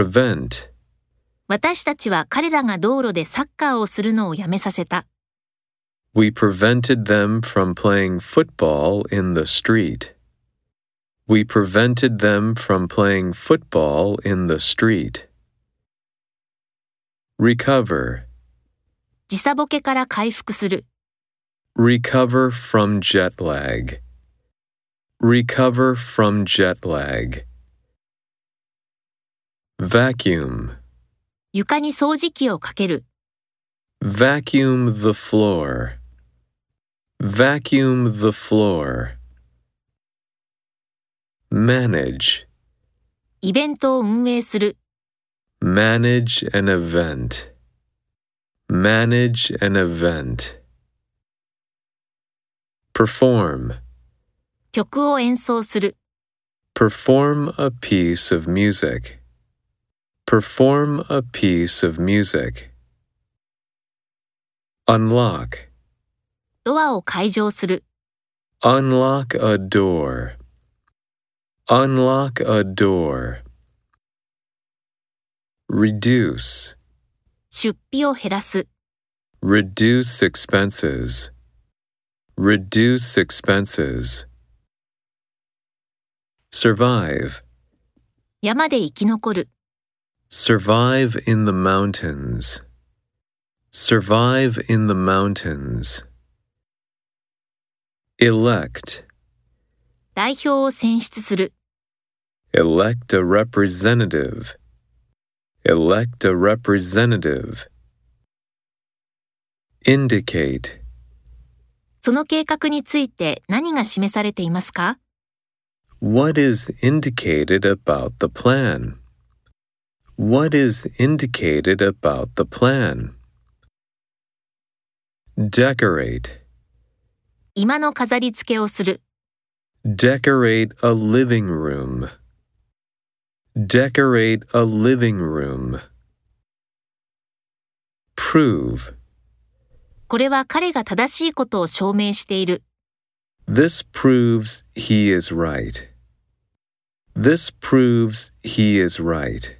prevent, 私たちは彼らが道路でサッカーをするのをやめさせた。we prevented them from playing football in the street. We prevented them from playing football in the street. Recover, 時差ボケから回復する。recover from jet lag. Recover from jet lag. Vacuum, 床に掃除機をかける。 vacuum the floor. Vacuum the floor. Manage, イベントを運営する。 manage an event. Manage an event. Perform, 曲を演奏する。 perform a piece of music. Perform a piece of music. Unlock, ドアを開錠する。 unlock a door. Unlock a door. Reduce, 出費を減らす。 reduce expenses. Reduce expenses. Survive, 山で生き残る。 survive in the mountains. Survive in the mountains. Elect, 代表を選出する。 elect a representative. Elect a representative. Indicate, その計画について何が示されていますか what is indicated about the plan? What is indicated about the plan? Decorate, 今の飾り付けをする。 decorate a living room. Decorate a living room. Prove, これは彼が正しいことを証明している。 this proves he is right. This proves he is right.